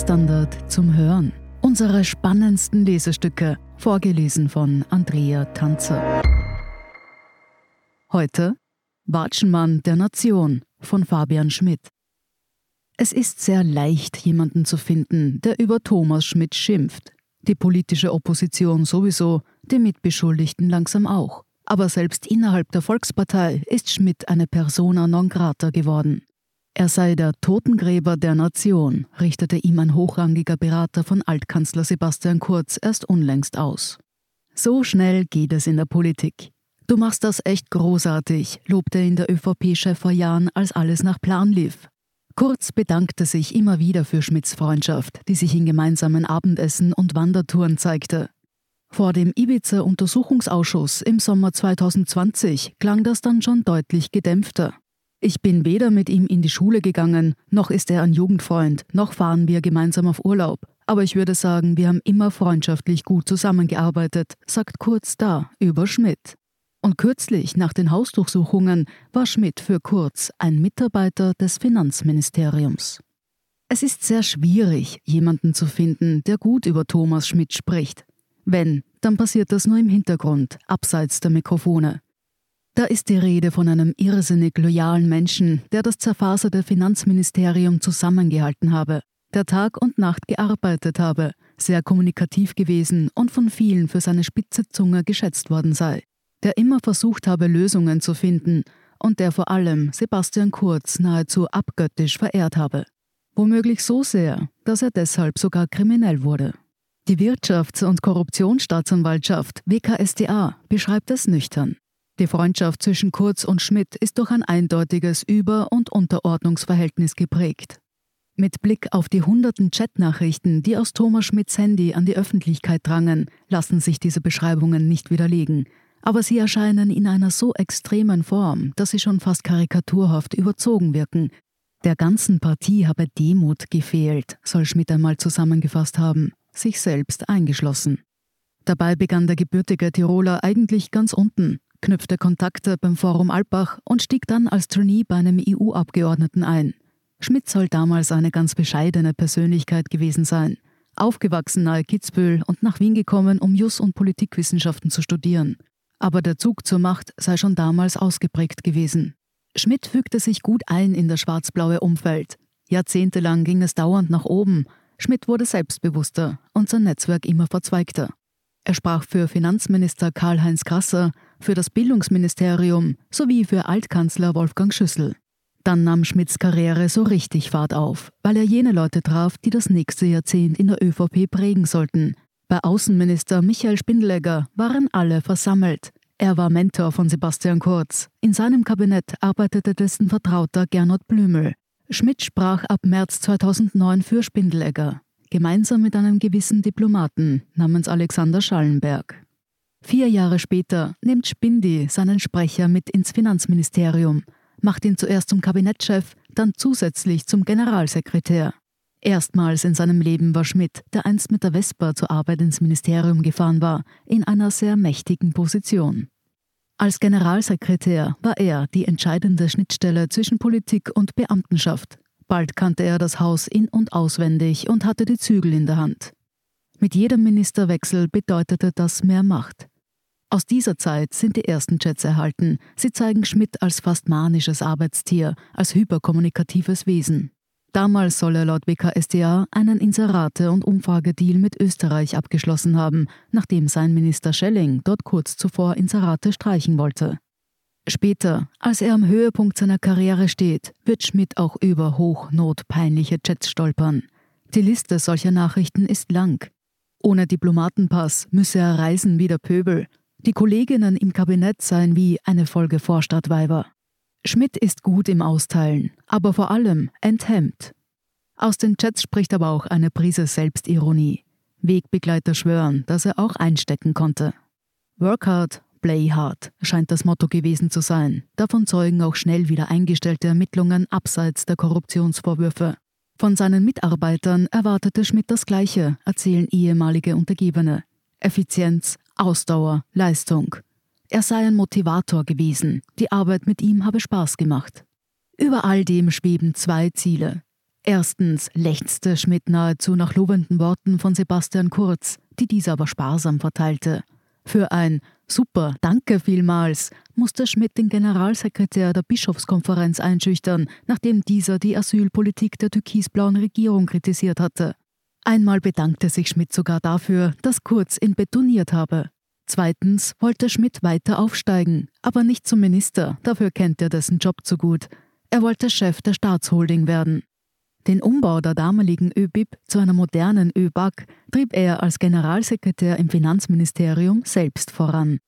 Standard zum Hören. Unsere spannendsten Lesestücke, vorgelesen von Andrea Tanzer. Heute Watschenmann der Nation von Fabian Schmidt. Es ist sehr leicht, jemanden zu finden, der über Thomas Schmidt schimpft. Die politische Opposition sowieso, die Mitbeschuldigten langsam auch. Aber selbst innerhalb der Volkspartei ist Schmidt eine persona non grata geworden. Er sei der Totengräber der Nation, richtete ihm ein hochrangiger Berater von Altkanzler Sebastian Kurz erst unlängst aus. So schnell geht es in der Politik. Du machst das echt großartig, lobte ihn der ÖVP-Chef vor Jahren, als alles nach Plan lief. Kurz bedankte sich immer wieder für Schmidts Freundschaft, die sich in gemeinsamen Abendessen und Wandertouren zeigte. Vor dem Ibiza-Untersuchungsausschuss im Sommer 2020 klang das dann schon deutlich gedämpfter. Ich bin weder mit ihm in die Schule gegangen, noch ist er ein Jugendfreund, noch fahren wir gemeinsam auf Urlaub. Aber ich würde sagen, wir haben immer freundschaftlich gut zusammengearbeitet, sagt Kurz da über Schmidt. Und kürzlich, nach den Hausdurchsuchungen, war Schmidt für Kurz ein Mitarbeiter des Finanzministeriums. Es ist sehr schwierig, jemanden zu finden, der gut über Thomas Schmidt spricht. Wenn, dann passiert das nur im Hintergrund, abseits der Mikrofone. Da ist die Rede von einem irrsinnig loyalen Menschen, der das zerfaserte Finanzministerium zusammengehalten habe, der Tag und Nacht gearbeitet habe, sehr kommunikativ gewesen und von vielen für seine spitze Zunge geschätzt worden sei, der immer versucht habe, Lösungen zu finden und der vor allem Sebastian Kurz nahezu abgöttisch verehrt habe. Womöglich so sehr, dass er deshalb sogar kriminell wurde. Die Wirtschafts- und Korruptionsstaatsanwaltschaft WKSDA beschreibt es nüchtern. Die Freundschaft zwischen Kurz und Schmidt ist durch ein eindeutiges Über- und Unterordnungsverhältnis geprägt. Mit Blick auf die hunderten Chatnachrichten, die aus Thomas Schmidts Handy an die Öffentlichkeit drangen, lassen sich diese Beschreibungen nicht widerlegen. Aber sie erscheinen in einer so extremen Form, dass sie schon fast karikaturhaft überzogen wirken. Der ganzen Partie habe Demut gefehlt, soll Schmidt einmal zusammengefasst haben, sich selbst eingeschlossen. Dabei begann der gebürtige Tiroler eigentlich ganz unten, knüpfte Kontakte beim Forum Alpbach und stieg dann als Trainee bei einem EU-Abgeordneten ein. Schmidt soll damals eine ganz bescheidene Persönlichkeit gewesen sein. Aufgewachsen nahe Kitzbühel und nach Wien gekommen, um Jus- und Politikwissenschaften zu studieren. Aber der Zug zur Macht sei schon damals ausgeprägt gewesen. Schmidt fügte sich gut ein in das schwarz-blaue Umfeld. Jahrzehntelang ging es dauernd nach oben. Schmidt wurde selbstbewusster und sein Netzwerk immer verzweigter. Er sprach für Finanzminister Karl-Heinz Grasser, für das Bildungsministerium sowie für Altkanzler Wolfgang Schüssel. Dann nahm Schmidts Karriere so richtig Fahrt auf, weil er jene Leute traf, die das nächste Jahrzehnt in der ÖVP prägen sollten. Bei Außenminister Michael Spindelegger waren alle versammelt. Er war Mentor von Sebastian Kurz. In seinem Kabinett arbeitete dessen Vertrauter Gernot Blümel. Schmidt sprach ab März 2009 für Spindelegger gemeinsam mit einem gewissen Diplomaten namens Alexander Schallenberg. Vier Jahre später nimmt Spindi seinen Sprecher mit ins Finanzministerium, macht ihn zuerst zum Kabinettschef, dann zusätzlich zum Generalsekretär. Erstmals in seinem Leben war Schmidt, der einst mit der Vespa zur Arbeit ins Ministerium gefahren war, in einer sehr mächtigen Position. Als Generalsekretär war er die entscheidende Schnittstelle zwischen Politik und Beamtenschaft, Bald kannte er das Haus in und auswendig und hatte die Zügel in der Hand. Mit jedem Ministerwechsel bedeutete das mehr Macht. Aus dieser Zeit sind die ersten Chats erhalten. Sie zeigen Schmidt als fast manisches Arbeitstier, als hyperkommunikatives Wesen. Damals soll er laut WKSDA einen Inserate- und Umfragedeal mit Österreich abgeschlossen haben, nachdem sein Minister Schelling dort kurz zuvor Inserate streichen wollte. Später, als er am Höhepunkt seiner Karriere steht, wird Schmidt auch über hochnotpeinliche Chats stolpern. Die Liste solcher Nachrichten ist lang. Ohne Diplomatenpass müsse er reisen wie der Pöbel. Die Kolleginnen im Kabinett seien wie eine Folge Vorstadtweiber. Schmidt ist gut im Austeilen, aber vor allem enthemmt. Aus den Chats spricht aber auch eine Prise Selbstironie. Wegbegleiter schwören, dass er auch einstecken konnte. Work hard, Play hard scheint das Motto gewesen zu sein. Davon zeugen auch schnell wieder eingestellte Ermittlungen abseits der Korruptionsvorwürfe. Von seinen Mitarbeitern erwartete Schmidt das Gleiche, erzählen ehemalige Untergebene. Effizienz, Ausdauer, Leistung. Er sei ein Motivator gewesen. Die Arbeit mit ihm habe Spaß gemacht. Über all dem schweben zwei Ziele. Erstens lechzte Schmidt nahezu nach lobenden Worten von Sebastian Kurz, die dieser aber sparsam verteilte. Für ein Super, danke vielmals, musste Schmidt den Generalsekretär der Bischofskonferenz einschüchtern, nachdem dieser die Asylpolitik der türkisblauen Regierung kritisiert hatte. Einmal bedankte sich Schmidt sogar dafür, dass Kurz ihn betoniert habe. Zweitens wollte Schmidt weiter aufsteigen, aber nicht zum Minister, dafür kennt er dessen Job zu gut. Er wollte Chef der Staatsholding werden. Den Umbau der damaligen ÖBIP zu einer modernen ÖBAG trieb er als Generalsekretär im Finanzministerium selbst voran.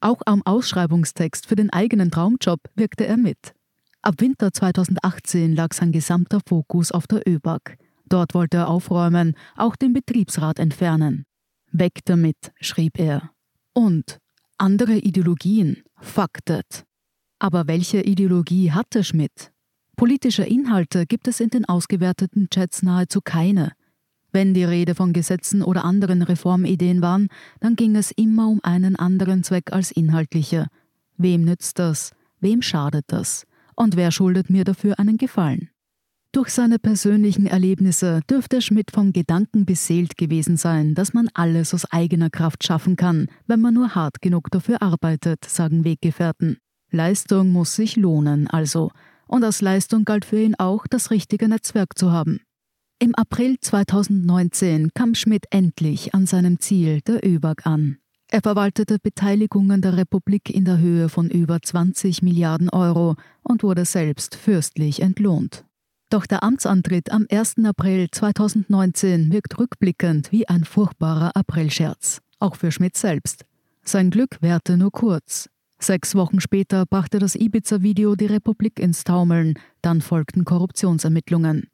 Auch am Ausschreibungstext für den eigenen Traumjob wirkte er mit. Ab Winter 2018 lag sein gesamter Fokus auf der ÖBAG. Dort wollte er aufräumen, auch den Betriebsrat entfernen. Weg damit, schrieb er. Und andere Ideologien, fuck that. Aber welche Ideologie hatte Schmidt? Politische Inhalte gibt es in den ausgewerteten Chats nahezu keine. Wenn die Rede von Gesetzen oder anderen Reformideen waren, dann ging es immer um einen anderen Zweck als inhaltliche. Wem nützt das? Wem schadet das? Und wer schuldet mir dafür einen Gefallen? Durch seine persönlichen Erlebnisse dürfte Schmidt vom Gedanken beseelt gewesen sein, dass man alles aus eigener Kraft schaffen kann, wenn man nur hart genug dafür arbeitet, sagen Weggefährten. Leistung muss sich lohnen, also, und als Leistung galt für ihn auch, das richtige Netzwerk zu haben. Im April 2019 kam Schmidt endlich an seinem Ziel, der ÖBAG, an. Er verwaltete Beteiligungen der Republik in der Höhe von über 20 Milliarden Euro und wurde selbst fürstlich entlohnt. Doch der Amtsantritt am 1. April 2019 wirkt rückblickend wie ein furchtbarer Aprilscherz, auch für Schmidt selbst. Sein Glück währte nur kurz. Sechs Wochen später brachte das Ibiza-Video die Republik ins Taumeln, dann folgten Korruptionsermittlungen.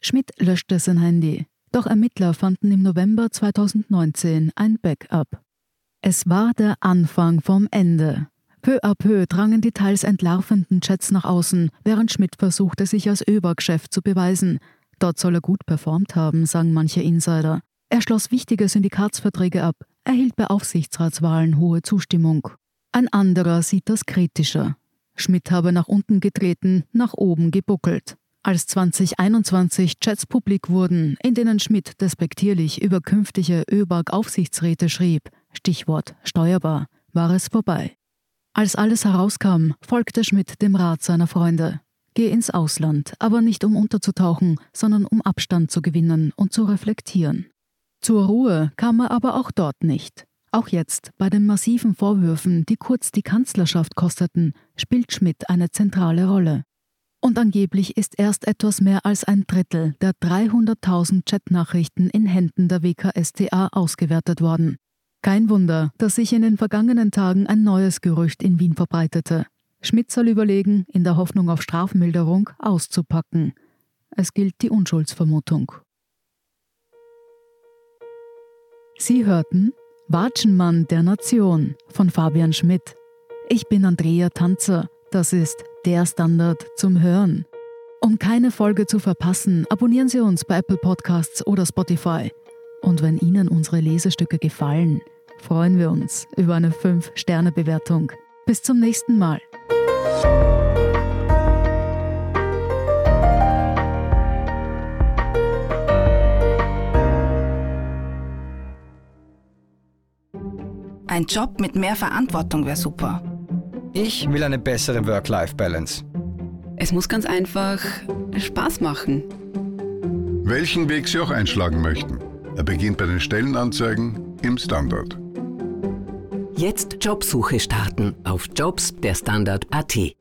Schmidt löschte sein Handy, doch Ermittler fanden im November 2019 ein Backup. Es war der Anfang vom Ende. Peu à peu drangen die teils entlarvenden Chats nach außen, während Schmidt versuchte, sich als ÖBAG-Chef zu beweisen. Dort soll er gut performt haben, sagen manche Insider. Er schloss wichtige Syndikatsverträge ab, erhielt bei Aufsichtsratswahlen hohe Zustimmung. Ein anderer sieht das kritischer. Schmidt habe nach unten getreten, nach oben gebuckelt. Als 2021 Chats publik wurden, in denen Schmidt despektierlich über künftige ÖBAG-Aufsichtsräte schrieb, Stichwort steuerbar, war es vorbei. Als alles herauskam, folgte Schmidt dem Rat seiner Freunde. Geh ins Ausland, aber nicht um unterzutauchen, sondern um Abstand zu gewinnen und zu reflektieren. Zur Ruhe kam er aber auch dort nicht. Auch jetzt, bei den massiven Vorwürfen, die Kurz die Kanzlerschaft kosteten, spielt Schmidt eine zentrale Rolle. Und angeblich ist erst etwas mehr als ein Drittel der 300.000 Chatnachrichten in Händen der WKStA ausgewertet worden. Kein Wunder, dass sich in den vergangenen Tagen ein neues Gerücht in Wien verbreitete. Schmidt soll überlegen, in der Hoffnung auf Strafmilderung auszupacken. Es gilt die Unschuldsvermutung. Sie hörten Watschenmann der Nation von Fabian Schmidt. Ich bin Andrea Tanzer. Das ist der Standard zum Hören. Um keine Folge zu verpassen, abonnieren Sie uns bei Apple Podcasts oder Spotify. Und wenn Ihnen unsere Lesestücke gefallen, freuen wir uns über eine 5-Sterne-Bewertung. Bis zum nächsten Mal. Ein Job mit mehr Verantwortung wäre super. Ich will eine bessere Work-Life-Balance. Es muss ganz einfach Spaß machen. Welchen Weg Sie auch einschlagen möchten. Er beginnt bei den Stellenanzeigen im Standard. Jetzt Jobsuche starten auf Jobs der Standard.at.